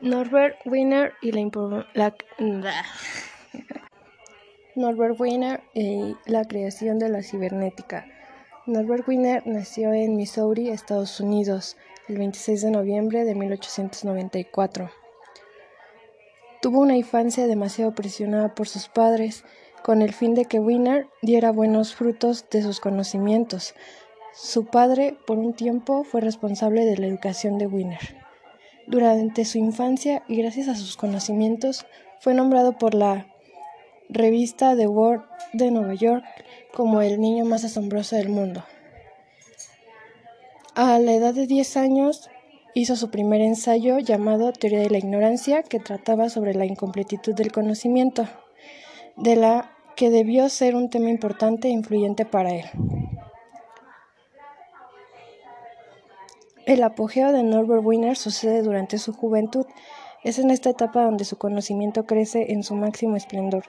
Norbert Wiener y la, la Norbert Wiener y la creación de la cibernética. Norbert Wiener nació en Missouri, Estados Unidos, el 26 de noviembre de 1894. Tuvo una infancia demasiado presionada por sus padres, con el fin de que Wiener diera buenos frutos de sus conocimientos. Su padre, por un tiempo, fue responsable de la educación de Wiener. Durante su infancia y gracias a sus conocimientos, fue nombrado por la revista The World de Nueva York como el niño más asombroso del mundo. A la edad de 10 años hizo su primer ensayo llamado Teoría de la Ignorancia, que trataba sobre la incompletitud del conocimiento, de la que debió ser un tema importante e influyente para él. El apogeo de Norbert Wiener sucede durante su juventud. Es en esta etapa donde su conocimiento crece en su máximo esplendor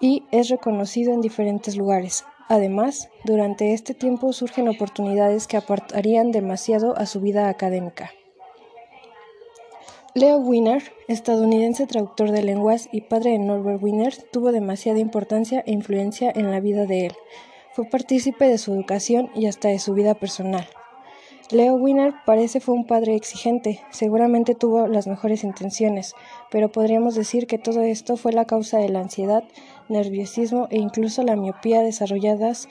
y es reconocido en diferentes lugares. Además, durante este tiempo surgen oportunidades que aportarían demasiado a su vida académica. Leo Wiener, estadounidense traductor de lenguas y padre de Norbert Wiener, tuvo demasiada importancia e influencia en la vida de él. Fue partícipe de su educación y hasta de su vida personal. Leo Wiener parece fue un padre exigente, seguramente tuvo las mejores intenciones, pero podríamos decir que todo esto fue la causa de la ansiedad, nerviosismo e incluso la miopía desarrolladas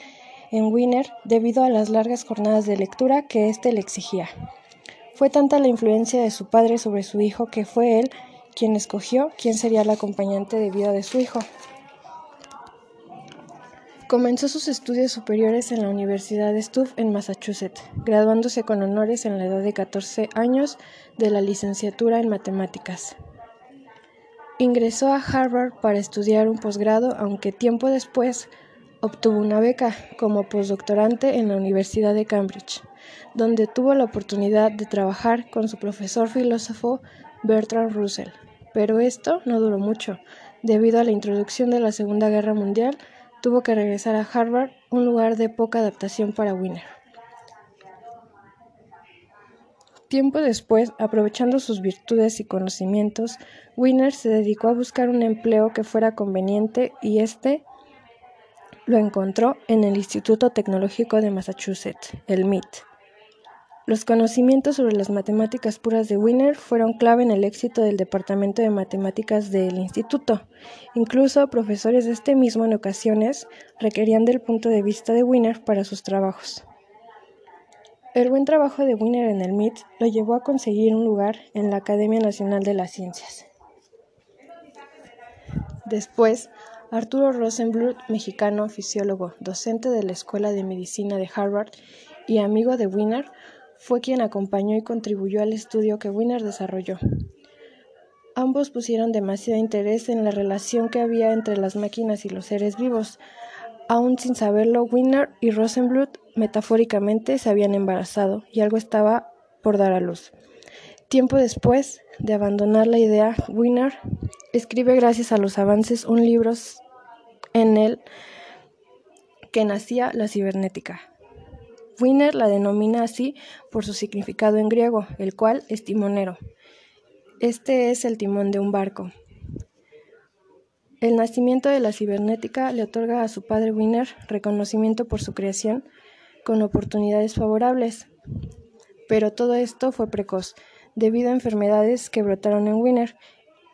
en Wiener debido a las largas jornadas de lectura que éste le exigía. Fue tanta la influencia de su padre sobre su hijo que fue él quien escogió quién sería el acompañante de vida de su hijo. Comenzó sus estudios superiores en la Universidad de Stuff en Massachusetts, graduándose con honores en la edad de 14 años de la licenciatura en matemáticas. Ingresó a Harvard para estudiar un posgrado, aunque tiempo después obtuvo una beca como postdoctorante en la Universidad de Cambridge, donde tuvo la oportunidad de trabajar con su profesor filósofo Bertrand Russell. Pero esto no duró mucho, debido a la introducción de la Segunda Guerra Mundial tuvo que regresar a Harvard, un lugar de poca adaptación para Wiener. Tiempo después, aprovechando sus virtudes y conocimientos, Wiener se dedicó a buscar un empleo que fuera conveniente y este lo encontró en el Instituto Tecnológico de Massachusetts, el MIT. Los conocimientos sobre las matemáticas puras de Wiener fueron clave en el éxito del Departamento de Matemáticas del Instituto. Incluso profesores de este mismo en ocasiones requerían del punto de vista de Wiener para sus trabajos. El buen trabajo de Wiener en el MIT lo llevó a conseguir un lugar en la Academia Nacional de las Ciencias. Después, Arturo Rosenbluth, mexicano, fisiólogo, docente de la Escuela de Medicina de Harvard y amigo de Wiener, fue quien acompañó y contribuyó al estudio que Wiener desarrolló. Ambos pusieron demasiado interés en la relación que había entre las máquinas y los seres vivos. Aún sin saberlo, Wiener y Rosenbluth metafóricamente se habían embarazado y algo estaba por dar a luz. Tiempo después de abandonar la idea, Wiener escribe gracias a los avances un libro en el que nacía la cibernética. Wiener la denomina así por su significado en griego, el cual es timonero. Este es el timón de un barco. El nacimiento de la cibernética le otorga a su padre Wiener reconocimiento por su creación con oportunidades favorables. Pero todo esto fue precoz, debido a enfermedades que brotaron en Wiener,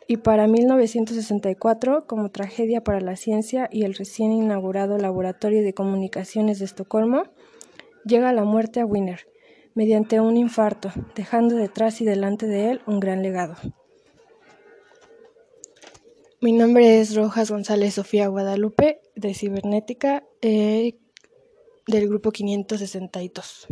y para 1964, como tragedia para la ciencia y el recién inaugurado Laboratorio de Comunicaciones de Estocolmo, llega la muerte a Wiener mediante un infarto, dejando detrás y delante de él un gran legado. Mi nombre es Rojas González Sofía Guadalupe, de Cibernética, eh, del grupo 562.